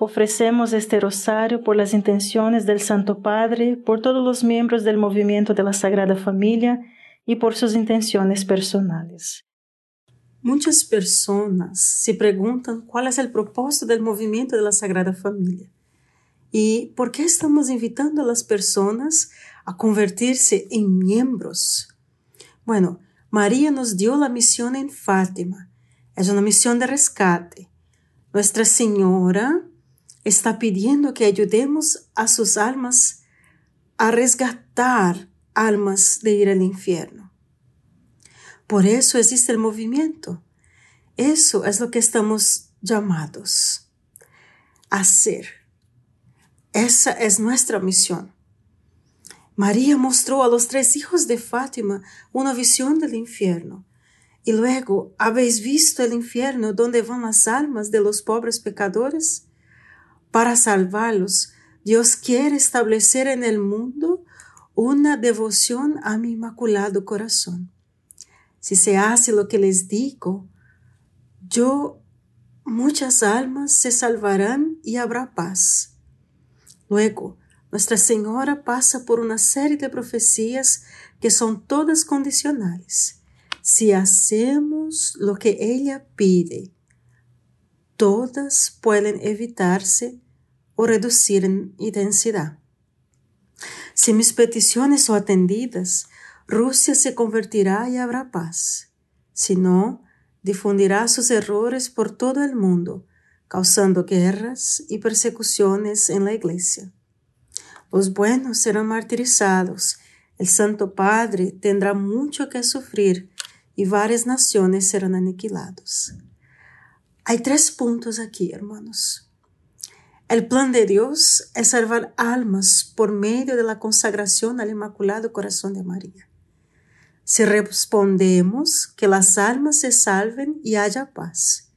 Ofrecemos este rosario por las intenciones del Santo Padre, por todos los miembros del movimiento de la Sagrada Familia y por sus intenciones personales. Muchas personas se preguntan cuál es el propósito del movimiento de la Sagrada Familia y por qué estamos invitando a las personas a convertirse en miembros. Bueno, María nos dio la misión en Fátima. Es una misión de rescate. Nuestra Señora está pidiendo que ayudemos a sus almas a resgatar almas de ir al infierno. Por eso existe el movimiento. Eso es lo que estamos llamados a hacer. Esa es nuestra misión. María mostró a los tres hijos de Fátima una visión del infierno. Y luego, ¿habéis visto el infierno donde van las almas de los pobres pecadores? Para salvarlos, Dios quiere establecer en el mundo una devoción a mi inmaculado corazón. Si se hace lo que les digo, yo, muchas almas se salvarán y habrá paz. Luego, Nuestra Señora pasa por una serie de profecías que son todas condicionales. Si hacemos lo que ella pide, todas pueden evitarse o reducir en intensidad. Si mis peticiones son atendidas, Rusia se convertirá y habrá paz. Si no, difundirá sus errores por todo el mundo, causando guerras y persecuciones en la iglesia. Los buenos serán martirizados, el Santo Padre tendrá mucho que sufrir y varias naciones serán aniquilados. Hay tres puntos aquí, hermanos. El plan de Dios es salvar almas por medio de la consagración al Inmaculado Corazón de María. Si respondemos, que las almas se salven y haya paz.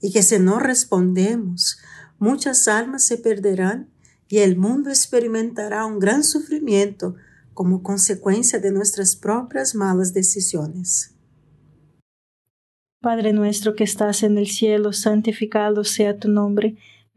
Y que si no respondemos, muchas almas se perderán y el mundo experimentará un gran sufrimiento como consecuencia de nuestras propias malas decisiones. Padre nuestro que estás en el cielo, santificado sea tu nombre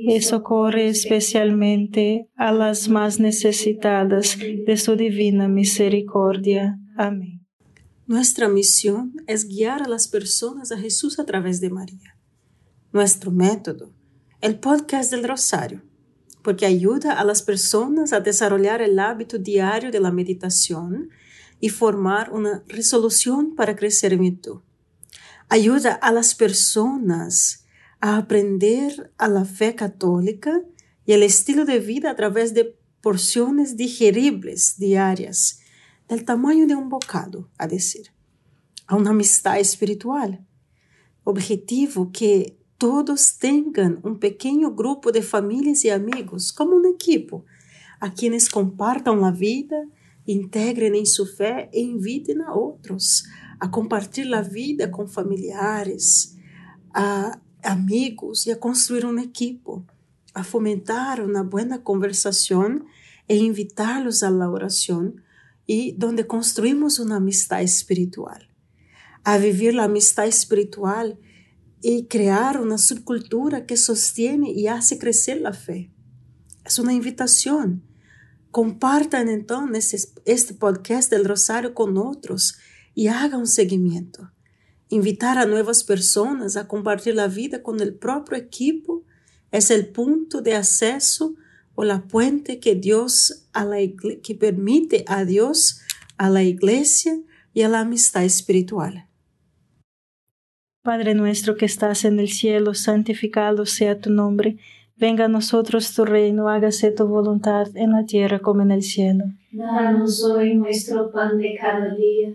y socorre especialmente a las más necesitadas de su divina misericordia. Amén. Nuestra misión es guiar a las personas a Jesús a través de María. Nuestro método, el podcast del Rosario, porque ayuda a las personas a desarrollar el hábito diario de la meditación y formar una resolución para crecer en virtud. Ayuda a las personas a aprender a la fe católica y el estilo de vida a través de porciones digeribles diarias, del tamaño de un bocado, a decir, a una amistad espiritual. Objetivo que todos tengan un pequeño grupo de familias y amigos, como un equipo, a quienes compartan la vida, integren en su fe e inviten a otros a compartir la vida con familiares, a amigos y a construir un equipo, a fomentar una buena conversación e invitarlos a la oración y donde construimos una amistad espiritual, a vivir la amistad espiritual y crear una subcultura que sostiene y hace crecer la fe. Es una invitación. Compartan entonces este podcast del Rosario con otros y hagan un seguimiento. Invitar a nuevas personas a compartir la vida con el propio equipo es el punto de acceso o la puente que Dios a la que permite a Dios, a la iglesia y a la amistad espiritual. Padre nuestro que estás en el cielo, santificado sea tu nombre. Venga a nosotros tu reino, hágase tu voluntad en la tierra como en el cielo. Danos hoy nuestro pan de cada día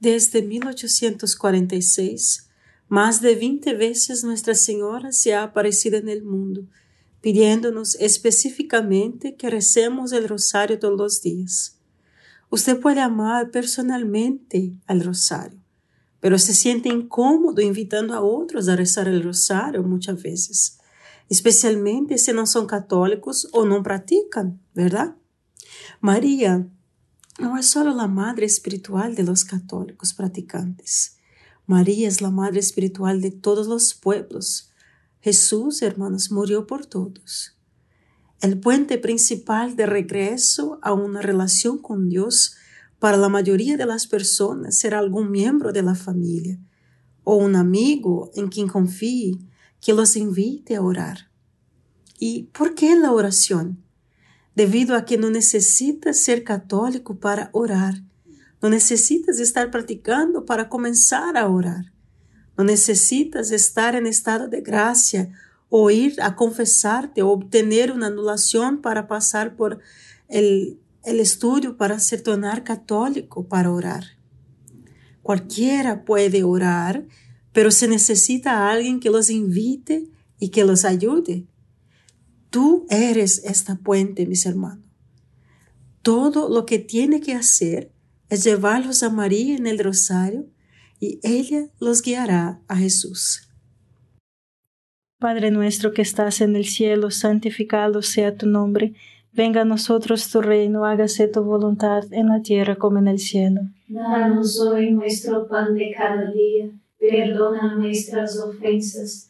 Desde 1846, más de 20 veces Nuestra Señora se ha aparecido en el mundo, pidiéndonos específicamente que recemos el rosario todos los días. Usted puede amar personalmente al rosario, pero se siente incómodo invitando a otros a rezar el rosario muchas veces especialmente si no son católicos o no practican, ¿verdad? María no es solo la madre espiritual de los católicos practicantes. María es la madre espiritual de todos los pueblos. Jesús, hermanos, murió por todos. El puente principal de regreso a una relación con Dios para la mayoría de las personas será algún miembro de la familia o un amigo en quien confíe que los invite a orar. ¿Y por qué la oración? Debido a que no necesitas ser católico para orar. No necesitas estar practicando para comenzar a orar. No necesitas estar en estado de gracia o ir a confesarte o obtener una anulación para pasar por el, el estudio para ser tornar católico para orar. Cualquiera puede orar pero se necesita a alguien que los invite y que los ayude. Tú eres esta puente, mis hermanos. Todo lo que tiene que hacer es llevarlos a María en el rosario y ella los guiará a Jesús. Padre nuestro que estás en el cielo, santificado sea tu nombre. Venga a nosotros tu reino, hágase tu voluntad en la tierra como en el cielo. Danos hoy nuestro pan de cada día perdona nuestras ofensas,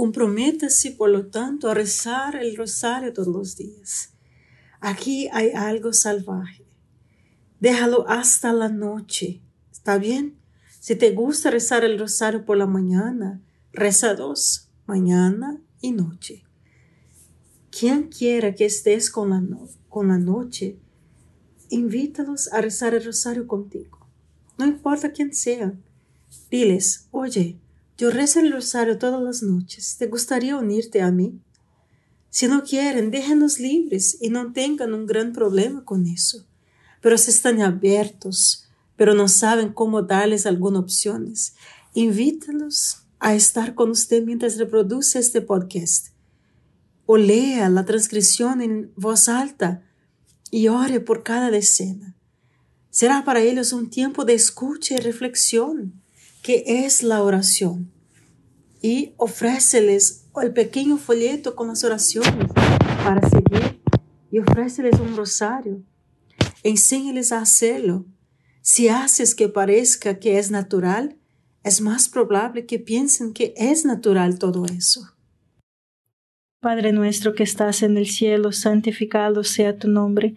Comprométase, por lo tanto, a rezar el rosario todos los días. Aquí hay algo salvaje. Déjalo hasta la noche. ¿Está bien? Si te gusta rezar el rosario por la mañana, reza dos, mañana y noche. Quien quiera que estés con la, con la noche, invítalos a rezar el rosario contigo. No importa quién sea. Diles, oye, yo rezo el rosario todas las noches. ¿Te gustaría unirte a mí? Si no quieren, déjenlos libres y no tengan un gran problema con eso. Pero si están abiertos, pero no saben cómo darles algunas opciones, invítalos a estar con usted mientras reproduce este podcast. O lea la transcripción en voz alta y ore por cada decena. Será para ellos un tiempo de escucha y reflexión, que es la oración. Y ofréceles el pequeño folleto con las oraciones para seguir y ofréceles un rosario. Enséñeles a hacerlo. Si haces que parezca que es natural, es más probable que piensen que es natural todo eso. Padre nuestro que estás en el cielo, santificado sea tu nombre.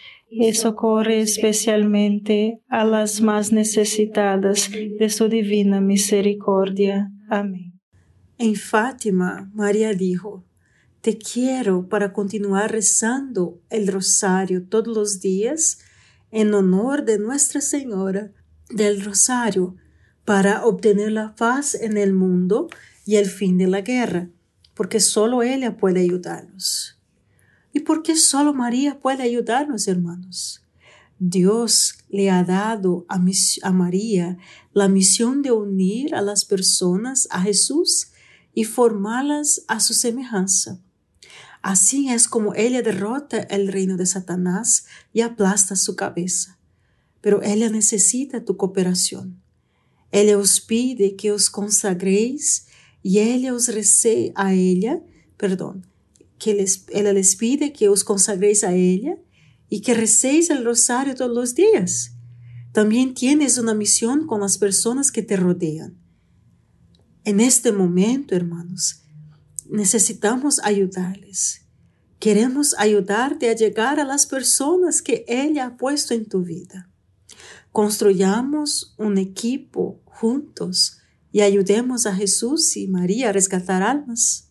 y socorre especialmente a las más necesitadas de su divina misericordia. Amén. En Fátima, María dijo, Te quiero para continuar rezando el rosario todos los días en honor de Nuestra Señora del Rosario, para obtener la paz en el mundo y el fin de la guerra, porque solo ella puede ayudarnos. ¿Y por qué solo María puede ayudarnos, hermanos? Dios le ha dado a, María la misión de unir a las personas a Jesús y formarlas a su semejanza. Así es como ella derrota el reino de Satanás y aplasta su cabeza. Pero ella necesita tu cooperación. Ella os pide que os consagréis y ella os recé a ella, perdón, que les, les pide que os consagréis a ella y que recéis el rosario todos los días. También tienes una misión con las personas que te rodean. En este momento, hermanos, necesitamos ayudarles. Queremos ayudarte a llegar a las personas que ella ha puesto en tu vida. Construyamos un equipo juntos y ayudemos a Jesús y María a rescatar almas.